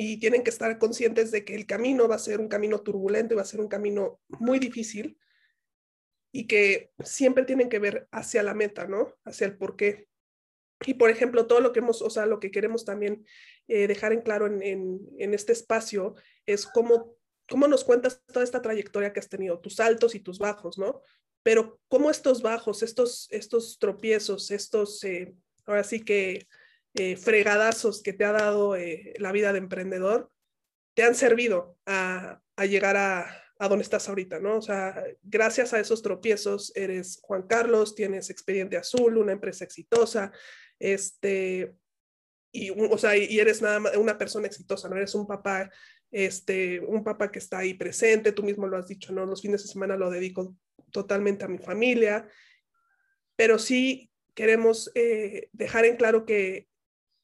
Y tienen que estar conscientes de que el camino va a ser un camino turbulento va a ser un camino muy difícil y que siempre tienen que ver hacia la meta, ¿no? Hacia el por qué. Y por ejemplo, todo lo que hemos, o sea, lo que queremos también eh, dejar en claro en, en, este espacio es cómo, cómo nos cuentas toda esta trayectoria que has tenido, tus altos y tus bajos, ¿no? Pero cómo estos bajos, estos, estos tropiezos, estos, eh, ahora sí que eh, fregadazos que te ha dado eh, la vida de emprendedor te han servido a, llegar a, a donde estás ahorita, ¿no? O sea, gracias a esos tropiezos eres Juan Carlos, tienes Expediente Azul, una empresa exitosa, este, y, o sea, y eres nada más una persona exitosa, ¿no? Eres un papá, este, un papá que está ahí presente, tú mismo lo has dicho, ¿no? Los fines de semana lo dedico totalmente a mi familia, pero sí queremos eh, dejar en claro que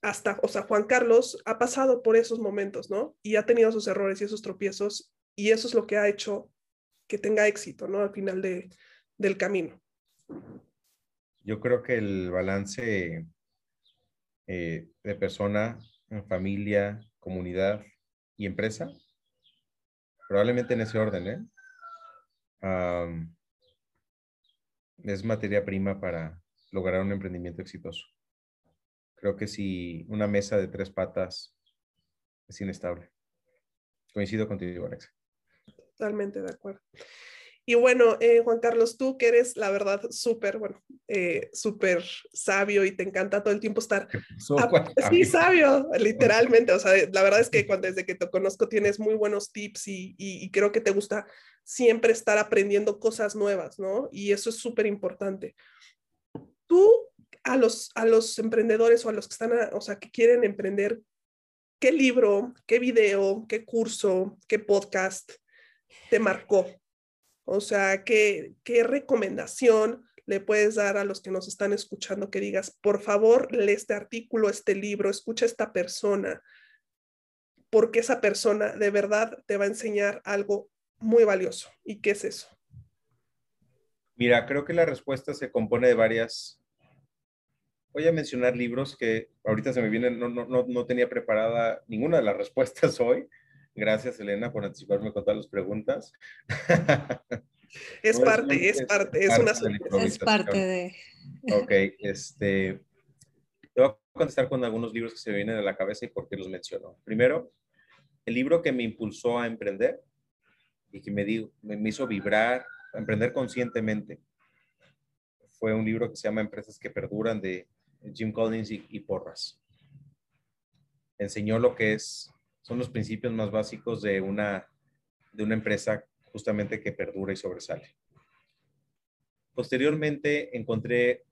hasta, o sea, Juan Carlos ha pasado por esos momentos, ¿no? Y ha tenido sus errores y esos tropiezos, y eso es lo que ha hecho que tenga éxito, ¿no? Al final de, del camino. Yo creo que el balance eh, de persona, familia, comunidad y empresa, probablemente en ese orden, ¿eh? es materia prima para lograr un emprendimiento exitoso. Creo que si una mesa de tres patas es inestable. Coincido contigo, Alexa. Totalmente de acuerdo. Y bueno, eh, Juan Carlos, tú que eres, la verdad, súper, bueno, eh, súper sabio y te encanta todo el tiempo estar... sí, sabio, literalmente. O sea, la verdad es que cuando, desde que te conozco tienes muy buenos tips y, y, creo que te gusta siempre estar aprendiendo cosas nuevas, ¿no? Y eso es súper importante. Tú, a los, a los emprendedores o a los que están, o sea, que quieren emprender, ¿qué libro, qué video, qué curso, qué podcast te marcó? O sea, ¿qué, ¿qué recomendación le puedes dar a los que nos están escuchando que digas, por favor, lee este artículo, este libro, escucha a esta persona, porque esa persona de verdad te va a enseñar algo muy valioso. ¿Y qué es eso? Mira, creo que la respuesta se compone de varias. Voy a mencionar libros que ahorita se me vienen, no, no, no, no tenía preparada ninguna de las respuestas hoy, Gracias, Elena, por anticiparme con todas las preguntas. Es parte, es, parte, es, una Es parte de. Ok, este. Te voy a contestar con algunos libros que se me vienen a la cabeza y por qué los menciono. Primero, el libro que me impulsó a emprender y que me, me hizo vibrar, a emprender conscientemente, fue un libro que se llama Empresas que Perduran de Jim Collins y, Porras. Enseñó lo que es son los principios más básicos de una, de una empresa justamente que perdura y sobresale. Posteriormente encontré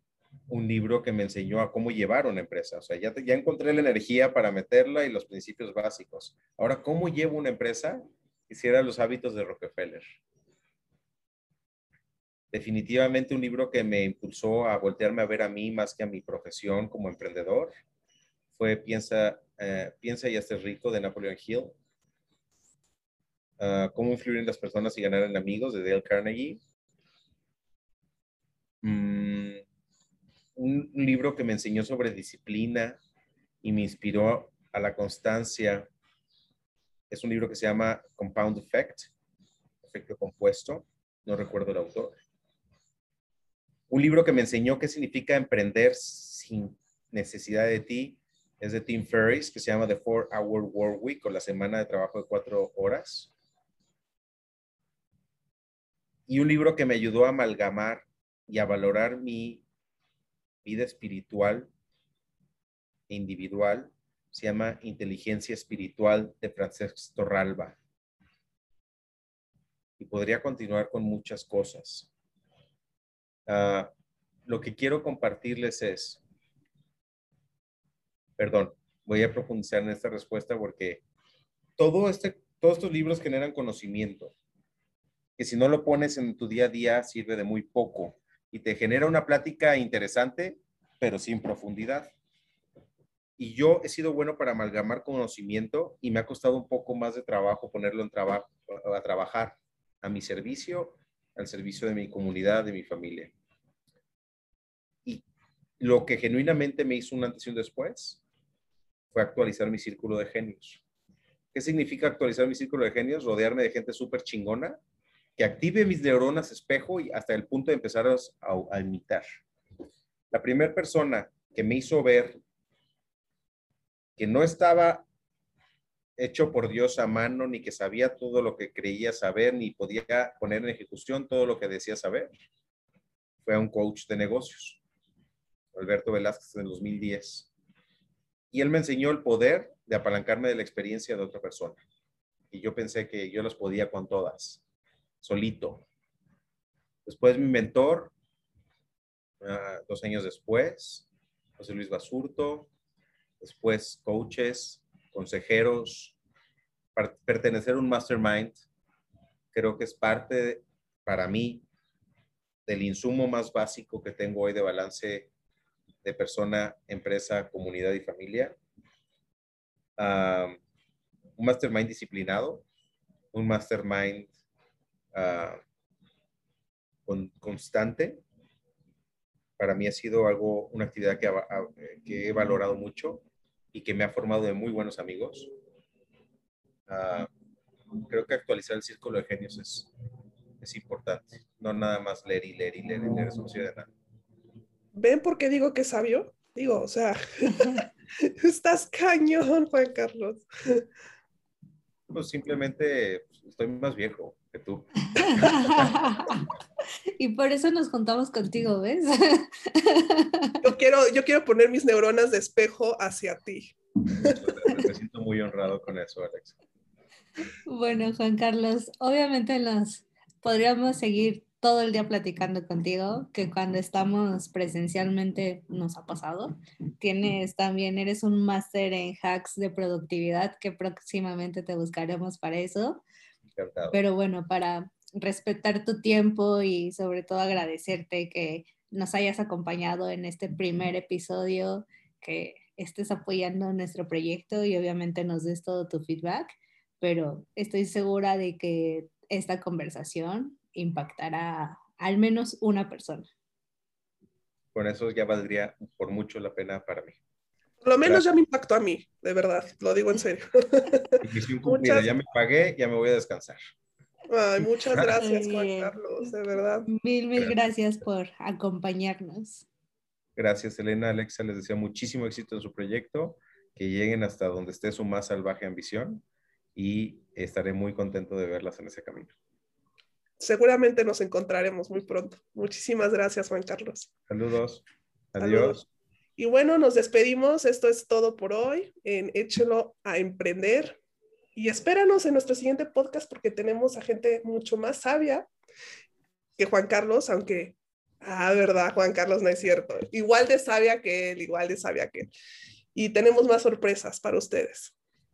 un libro que me enseñó a cómo llevar una empresa. O sea, ya, ya encontré la energía para meterla y los principios básicos. Ahora, ¿cómo llevo una empresa? Quisiera los hábitos de Rockefeller. Definitivamente un libro que me impulsó a voltearme a ver a mí más que a mi profesión como emprendedor fue Piensa, eh, Piensa y hazte rico de Napoleon Hill. Ah, Cómo influir en las personas y ganar en amigos de Dale Carnegie. Mm, un, libro que me enseñó sobre disciplina y me inspiró a la constancia es un libro que se llama Compound Effect, efecto compuesto, no recuerdo el autor. Un libro que me enseñó qué significa emprender sin necesidad de ti es de Tim Ferriss, que se llama The Four Hour Work Week, o la semana de trabajo de cuatro horas. Y un libro que me ayudó a amalgamar y a valorar mi vida espiritual e individual, se llama Inteligencia Espiritual de Francesc Torralba. Y podría continuar con muchas cosas. Ah, lo que quiero compartirles es, perdón, voy a profundizar en esta respuesta porque todo este, todos estos libros generan conocimiento, que si no lo pones en tu día a día sirve de muy poco y te genera una plática interesante, pero sin profundidad. Y yo he sido bueno para amalgamar conocimiento y me ha costado un poco más de trabajo ponerlo en a trabajar a mi servicio, al servicio de mi comunidad, de mi familia. Lo que genuinamente me hizo un antes y un después fue actualizar mi círculo de genios. ¿Qué significa actualizar mi círculo de genios? Rodearme de gente súper chingona que active mis neuronas espejo y hasta el punto de empezar a, imitar. La primera persona que me hizo ver que no estaba hecho por Dios a mano, ni que sabía todo lo que creía saber, ni podía poner en ejecución todo lo que decía saber, fue un coach de negocios, Alberto Velázquez, en 2010 y él me enseñó el poder de apalancarme de la experiencia de otra persona. Y yo pensé que yo las podía con todas. solito. Después mi mentor, ah, dos años después, José Luis Basurto, después coaches, consejeros, pertenecer a un mastermind, creo que es parte para mí del insumo más básico que tengo hoy de balance de persona, empresa, comunidad y familia. un mastermind disciplinado, un mastermind ah, constante. Para mí ha sido algo, una actividad que, que, he valorado mucho y que me ha formado de muy buenos amigos. Ah, creo que actualizar el círculo de genios es, es importante. No nada más leer y leer y leer y leer, eso no sirve de nada. ¿Ven por qué digo que es sabio? Digo, o sea, estás cañón, Juan Carlos. Pues simplemente pues, estoy más viejo que tú. y por eso nos juntamos contigo, ¿ves? yo, quiero, yo quiero poner mis neuronas de espejo hacia ti. Me siento muy honrado con eso, Alex. Bueno, Juan Carlos, obviamente nos podríamos seguir todo el día platicando contigo, que cuando estamos presencialmente nos ha pasado. Tienes también, eres un máster en hacks de productividad que próximamente te buscaremos para eso. Pero bueno, para respetar tu tiempo y sobre todo agradecerte que nos hayas acompañado en este primer episodio, que estés apoyando nuestro proyecto y obviamente nos des todo tu feedback, pero estoy segura de que esta conversación impactará al menos una persona. Con eso ya valdría por mucho la pena para mí. Por lo menos ya me impactó a mí, de verdad, lo digo en serio. muchas... ya me pagué, ya me voy a descansar. Ay, muchas gracias, Juan Carlos, de verdad. Mil, mil gracias por acompañarnos. Gracias, Elena. Alexa, les deseo muchísimo éxito en su proyecto, que lleguen hasta donde esté su más salvaje ambición y estaré muy contento de verlas en ese camino seguramente nos encontraremos muy pronto. Muchísimas gracias, Juan Carlos. Saludos. Adiós. Y bueno, nos despedimos. Esto es todo por hoy en Échelo a Emprender. Y espéranos en nuestro siguiente podcast porque tenemos a gente mucho más sabia que Juan Carlos, aunque, ah, verdad, Juan Carlos no es cierto. Igual de sabia que él, igual de sabia que él. Y tenemos más sorpresas para ustedes.